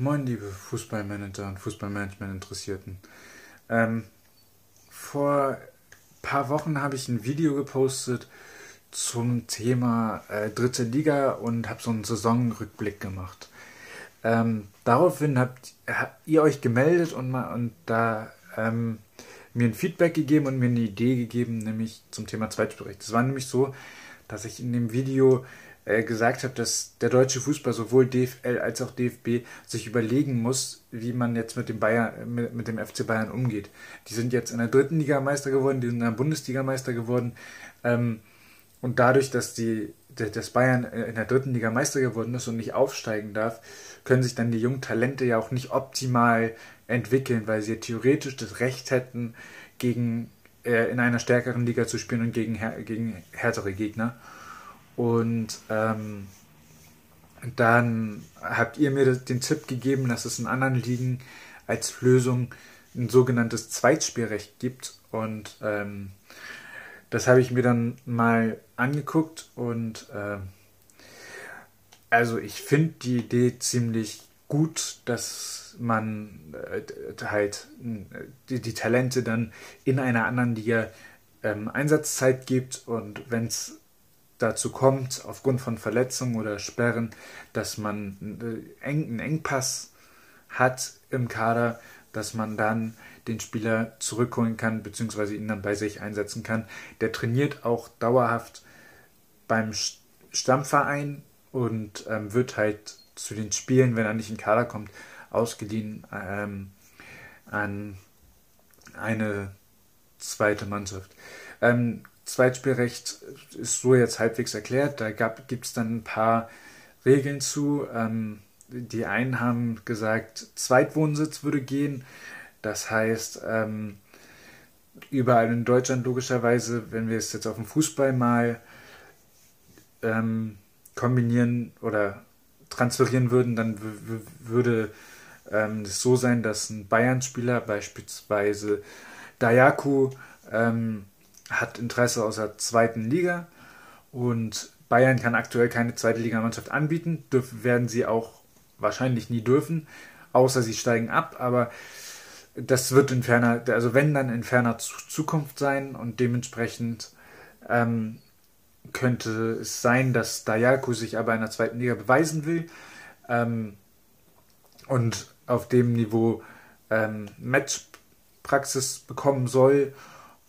Moin, liebe Fußballmanager und Fußballmanagement-Interessierten. Ähm, vor ein paar Wochen habe ich ein Video gepostet zum Thema äh, dritte Liga und habe so einen Saisonrückblick gemacht. Ähm, daraufhin habt, habt, ihr euch gemeldet und, mal, und da ähm, mir ein Feedback gegeben und mir eine Idee gegeben, nämlich zum Thema Zweitspielrecht. Es war nämlich so, dass ich in dem Video äh, gesagt habe, dass der deutsche Fußball sowohl DFL als auch DFB sich überlegen muss, wie man jetzt mit dem Bayern, mit, mit, dem FC Bayern umgeht. Die sind jetzt in der dritten Liga Meister geworden, die sind in der Bundesliga Meister geworden. Ähm, und dadurch, dass die, dass Bayern in der dritten Liga Meister geworden ist und nicht aufsteigen darf, können sich dann die jungen Talente ja auch nicht optimal entwickeln, weil sie theoretisch das Recht hätten, gegen äh, in einer stärkeren Liga zu spielen und gegen, gegen härtere Gegner. Und ähm, dann habt ihr mir den Tipp gegeben, dass es in anderen Ligen als Lösung ein sogenanntes Zweitspielrecht gibt. Und ähm, das habe ich mir dann mal angeguckt und äh, also ich finde die Idee ziemlich gut, dass man äh, halt äh, die, die, Talente dann in einer anderen Liga ähm, Einsatzzeit gibt und wenn es dazu kommt, aufgrund von Verletzungen oder Sperren, dass man einen Engpass hat im Kader, dass man dann den Spieler zurückholen kann, beziehungsweise ihn dann bei sich einsetzen kann. Der trainiert auch dauerhaft beim Stammverein und ähm, wird halt zu den Spielen, wenn er nicht in den Kader kommt, ausgeliehen ähm, an eine zweite Mannschaft. Ähm, Zweitspielrecht ist so jetzt halbwegs erklärt. Da gibt es dann ein paar Regeln zu. Ähm, die einen haben gesagt, Zweitwohnsitz würde gehen. Das heißt, ähm, überall in Deutschland logischerweise, wenn wir es jetzt auf dem Fußball mal ähm, kombinieren oder transferieren würden, dann würde ähm, es so sein, dass ein Bayern-Spieler, beispielsweise Dayaku, ähm, hat Interesse aus der zweiten Liga und Bayern kann aktuell keine zweite Ligamannschaft anbieten, dürfen, werden sie auch wahrscheinlich nie dürfen, außer sie steigen ab, aber das wird in ferner, also wenn dann in ferner Zukunft sein und dementsprechend ähm, könnte es sein, dass Dayaku sich aber in der zweiten Liga beweisen will ähm, und auf dem Niveau ähm, Matchpraxis bekommen soll,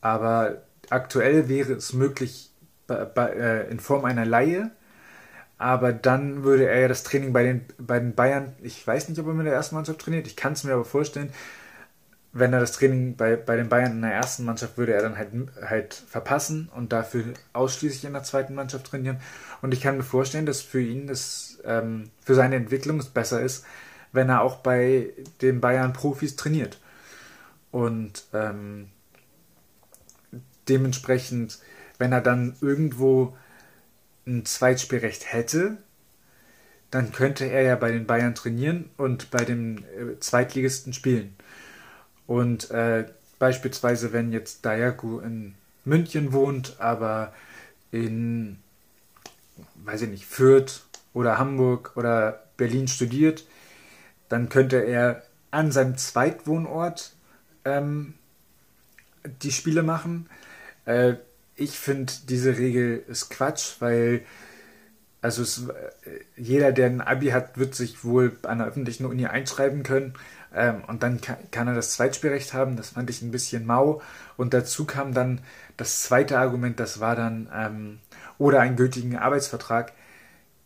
aber aktuell wäre es möglich äh, in Form einer Laie, aber dann würde er ja das Training bei den, bei den Bayern, ich weiß nicht, ob er mit der ersten Mannschaft trainiert, ich kann es mir aber vorstellen, wenn er das Training bei, bei den Bayern in der ersten Mannschaft würde er dann halt, halt verpassen und dafür ausschließlich in der zweiten Mannschaft trainieren. Und ich kann mir vorstellen, dass für ihn das ähm, für seine Entwicklung es besser ist, wenn er auch bei den Bayern Profis trainiert. Und ähm, dementsprechend, wenn er dann irgendwo ein Zweitspielrecht hätte, dann könnte er ja bei den Bayern trainieren und bei dem äh, Zweitligisten spielen. Und äh, beispielsweise, wenn jetzt Dayaku in München wohnt, aber in, weiß ich nicht, Fürth oder Hamburg oder Berlin studiert, dann könnte er an seinem Zweitwohnort ähm, die Spiele machen. Äh, ich finde, diese Regel ist Quatsch, weil also es, äh, jeder, der ein Abi hat, wird sich wohl an einer öffentlichen Uni einschreiben können ähm, und dann kann, kann, er das Zweitspielrecht haben. Das fand ich ein bisschen mau. Und dazu kam dann das zweite Argument, das war dann ähm, oder einen gültigen Arbeitsvertrag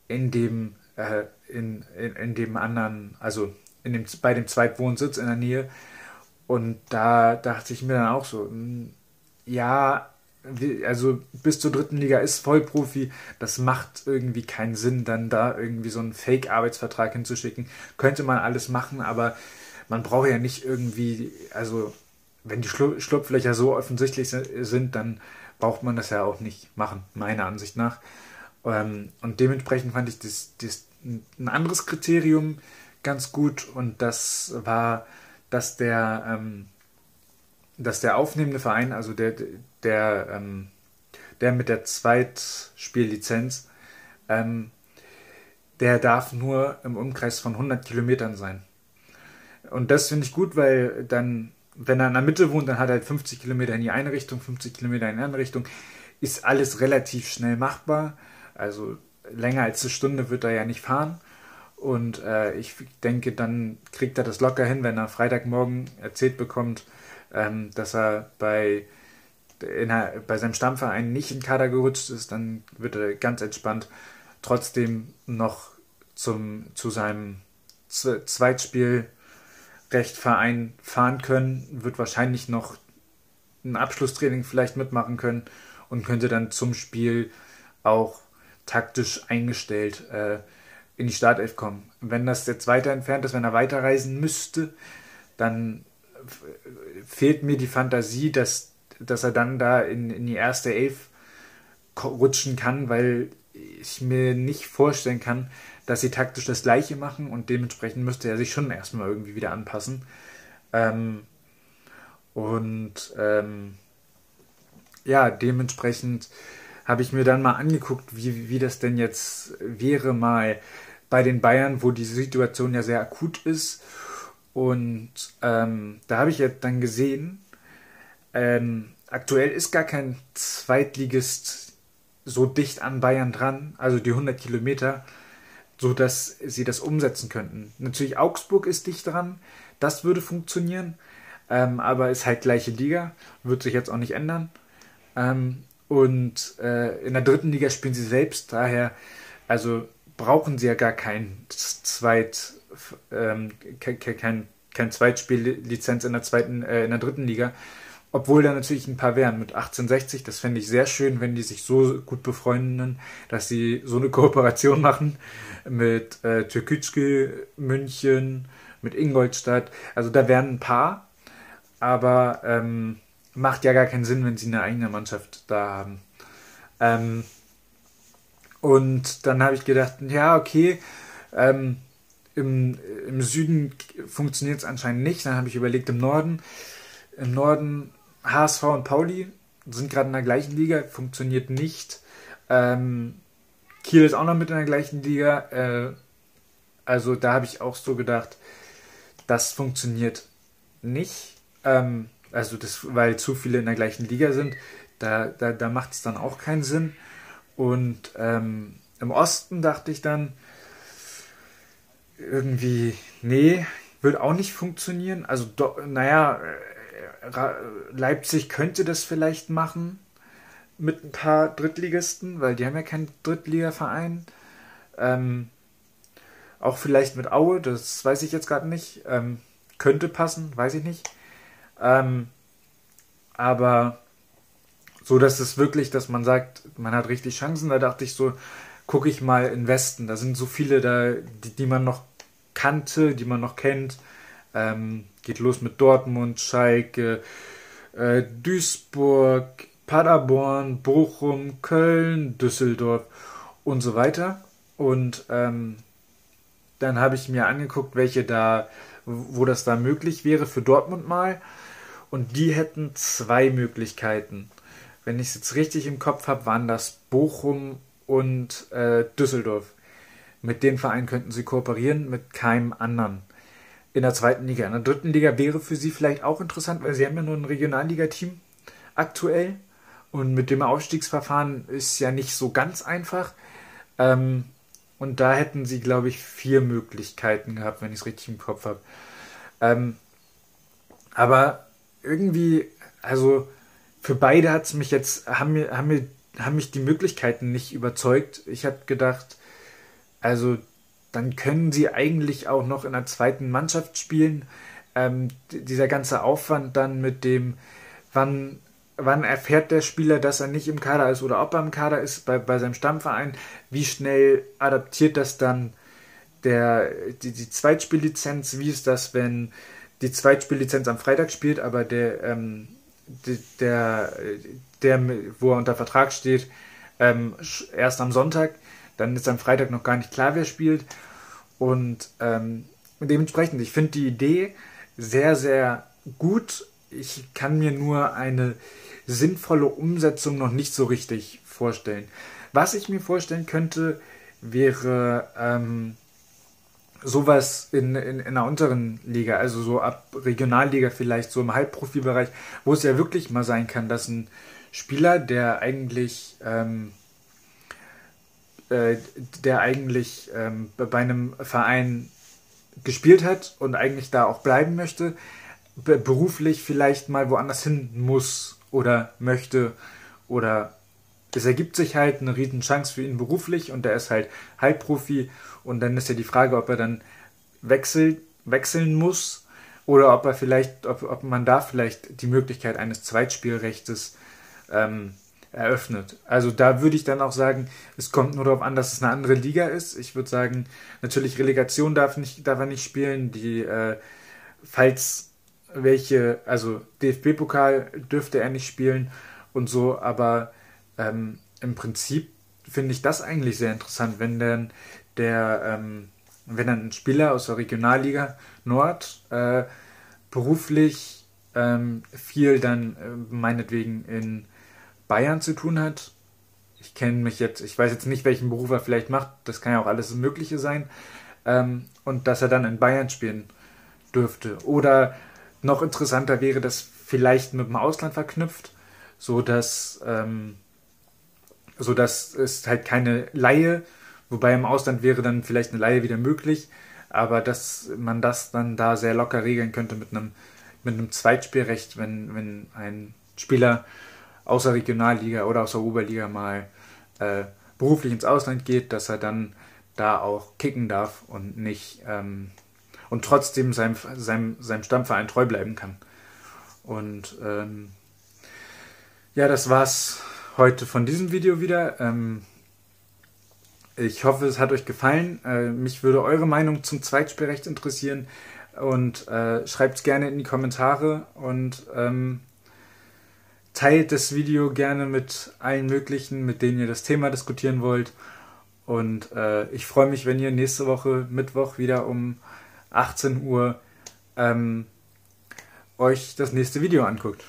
in dem äh, in, in, in dem anderen, also in dem, bei dem Zweitwohnsitz in der Nähe. Und da dachte ich mir dann auch so, hm, ja, also bis zur dritten Liga ist Vollprofi, das macht irgendwie keinen Sinn, dann da irgendwie so einen Fake-Arbeitsvertrag hinzuschicken. Könnte man alles machen, aber man braucht ja nicht irgendwie, also wenn die Schlupflöcher so offensichtlich sind, dann braucht man das ja auch nicht machen, meiner Ansicht nach. Ähm, und dementsprechend fand ich das, das ein anderes Kriterium ganz gut und das war, dass der ähm, dass der aufnehmende Verein, also der, der, ähm, der mit der Zweitspiellizenz, ähm, der darf nur im Umkreis von 100 Kilometern sein. Und das finde ich gut, weil dann, wenn er in der Mitte wohnt, dann hat er halt 50 Kilometer in die eine Richtung, 50 Kilometer in die andere Richtung. Ist alles relativ schnell machbar. Also länger als eine Stunde wird er ja nicht fahren. Und äh, ich denke, dann kriegt er das locker hin, wenn er Freitagmorgen erzählt bekommt, ähm, dass er bei, einer, bei seinem Stammverein nicht in Kader gerutscht ist, dann wird er ganz entspannt trotzdem noch zum, zu seinem Zweitspielrechtverein fahren können, wird wahrscheinlich noch ein Abschlusstraining vielleicht mitmachen können und könnte dann zum Spiel auch taktisch eingestellt äh, in die Startelf kommen. Wenn das jetzt weiter entfernt ist, wenn er weiterreisen müsste, dann fehlt mir die Fantasie, dass, dass er dann da in, in die erste Elf rutschen kann, weil ich mir nicht vorstellen kann, dass sie taktisch das gleiche machen und dementsprechend müsste er sich schon erstmal irgendwie wieder anpassen. Ähm, und ähm, ja, dementsprechend habe ich mir dann mal angeguckt, wie, wie das denn jetzt wäre, mal bei den Bayern, wo die Situation ja sehr akut ist. Und ähm, da habe ich jetzt dann gesehen, ähm, aktuell ist gar kein Zweitligist so dicht an Bayern dran, also die 100 Kilometer, so dass sie das umsetzen könnten. Natürlich Augsburg ist dicht dran, das würde funktionieren, ähm, aber ist halt gleiche Liga, wird sich jetzt auch nicht ändern. Ähm, und äh, in der dritten Liga spielen sie selbst, daher, also brauchen sie ja gar kein Zweit, ähm, kein, kein, Zweitspiellizenz in der zweiten, äh, in der dritten Liga. Obwohl da natürlich ein paar wären mit 1860. Das fände ich sehr schön, wenn die sich so gut befreunden, dass sie so eine Kooperation machen mit äh, Türkütschke, München, mit Ingolstadt. Also da wären ein paar, aber ähm, macht ja gar keinen Sinn, wenn sie eine eigene Mannschaft da haben. Ähm, und dann habe ich gedacht, ja, okay, ähm, im, im Süden funktioniert es anscheinend nicht. Dann habe ich überlegt, im Norden, im Norden HSV und Pauli sind gerade in der gleichen Liga, funktioniert nicht. Ähm, Kiel ist auch noch mit in der gleichen Liga. Äh, also da habe ich auch so gedacht, das funktioniert nicht. Ähm, also das, weil zu viele in der gleichen Liga sind, da, da, da macht es dann auch keinen Sinn. Und ähm, im Osten dachte ich dann, irgendwie, nee, wird auch nicht funktionieren. Also, do, naja, äh, Leipzig könnte das vielleicht machen mit ein paar Drittligisten, weil die haben ja keinen Drittligaverein. Ähm, auch vielleicht mit Aue, das weiß ich jetzt gerade nicht. Ähm, könnte passen, weiß ich nicht. Ähm, aber so, dass es wirklich, dass man sagt, man hat richtig Chancen, da dachte ich so, gucke ich mal in Westen. Da sind so viele da, die, die man noch kannte, die man noch kennt. Ähm, geht los mit Dortmund, Schalke, äh, Duisburg, Paderborn, Bochum, Köln, Düsseldorf und so weiter. Und ähm, dann habe ich mir angeguckt, welche da, wo das da möglich wäre für Dortmund mal. Und die hätten zwei Möglichkeiten. Wenn ich es jetzt richtig im Kopf habe, waren das Bochum und äh, Düsseldorf. Mit den Vereinen könnten sie kooperieren, mit keinem anderen. In der zweiten Liga. In der dritten Liga wäre für sie vielleicht auch interessant, weil sie haben ja nur ein Regionalligateam aktuell. Und mit dem Aufstiegsverfahren ist ja nicht so ganz einfach. Ähm, und da hätten sie, glaube ich, vier Möglichkeiten gehabt, wenn ich es richtig im Kopf habe. Ähm, aber irgendwie, also für beide hat es mich jetzt, haben mir, haben mir, haben mich die Möglichkeiten nicht überzeugt. Ich habe gedacht, also dann können sie eigentlich auch noch in der zweiten Mannschaft spielen. Ähm, dieser ganze Aufwand dann mit dem, wann, wann erfährt der Spieler, dass er nicht im Kader ist oder ob er im Kader ist bei, bei seinem Stammverein, wie schnell adaptiert das dann der, die, die Zweitspiellizenz, wie ist das, wenn die Zweitspiellizenz am Freitag spielt, aber der, ähm, der, der, wo er unter Vertrag steht, ähm, erst am Sonntag, dann ist am Freitag noch gar nicht klar, wer spielt. Und ähm, dementsprechend, ich finde die Idee sehr, sehr gut. Ich kann mir nur eine sinnvolle Umsetzung noch nicht so richtig vorstellen. Was ich mir vorstellen könnte, wäre ähm, sowas in, in, in einer unteren Liga, also so ab Regionalliga vielleicht, so im Halbprofibereich, wo es ja wirklich mal sein kann, dass ein Spieler, der eigentlich ähm, äh, der eigentlich ähm, bei einem Verein gespielt hat und eigentlich da auch bleiben möchte, beruflich vielleicht mal woanders hin muss oder möchte oder es ergibt sich halt eine riesen Chance für ihn beruflich und er ist halt Halbprofi und dann ist ja die Frage, ob er dann wechselt, wechseln muss oder ob er vielleicht, ob, ob man da vielleicht die Möglichkeit eines Zweitspielrechtes ähm, eröffnet. Also da würde ich dann auch sagen, es kommt nur darauf an, dass es eine andere Liga ist. Ich würde sagen, natürlich Relegation darf, nicht, darf er nicht spielen. Die, äh, falls welche, also DFB-Pokal dürfte er nicht spielen und so, aber ähm, im Prinzip finde ich das eigentlich sehr interessant, wenn dann der, ähm, wenn dann ein Spieler aus der Regionalliga Nord äh, beruflich ähm, viel dann äh, meinetwegen in Bayern zu tun hat. Ich kenne mich jetzt, ich weiß jetzt nicht, welchen Beruf er vielleicht macht, das kann ja auch alles Mögliche sein. Ähm, und dass er dann in Bayern spielen dürfte. Oder noch interessanter wäre das vielleicht mit dem Ausland verknüpft, so dass, ähm, so dass es halt keine Laie, wobei im Ausland wäre dann vielleicht eine Laie wieder möglich, aber dass man das dann da sehr locker regeln könnte mit einem, mit einem Zweitspielrecht, wenn, wenn ein Spieler außer Regionalliga oder außer Oberliga mal äh, beruflich ins Ausland geht, dass er dann da auch kicken darf und nicht ähm, und trotzdem seinem, seinem, seinem Stammverein treu bleiben kann. Und ähm, ja, das war's heute von diesem Video wieder. Ähm, ich hoffe, es hat euch gefallen. Äh, mich würde eure Meinung zum Zweitspielrecht interessieren und äh, schreibt es gerne in die Kommentare und ähm, teilt das Video gerne mit allen möglichen, mit denen ihr das Thema diskutieren wollt. Und äh, ich freue mich, wenn ihr nächste Woche Mittwoch wieder um 18 Uhr ähm, euch das nächste Video anguckt.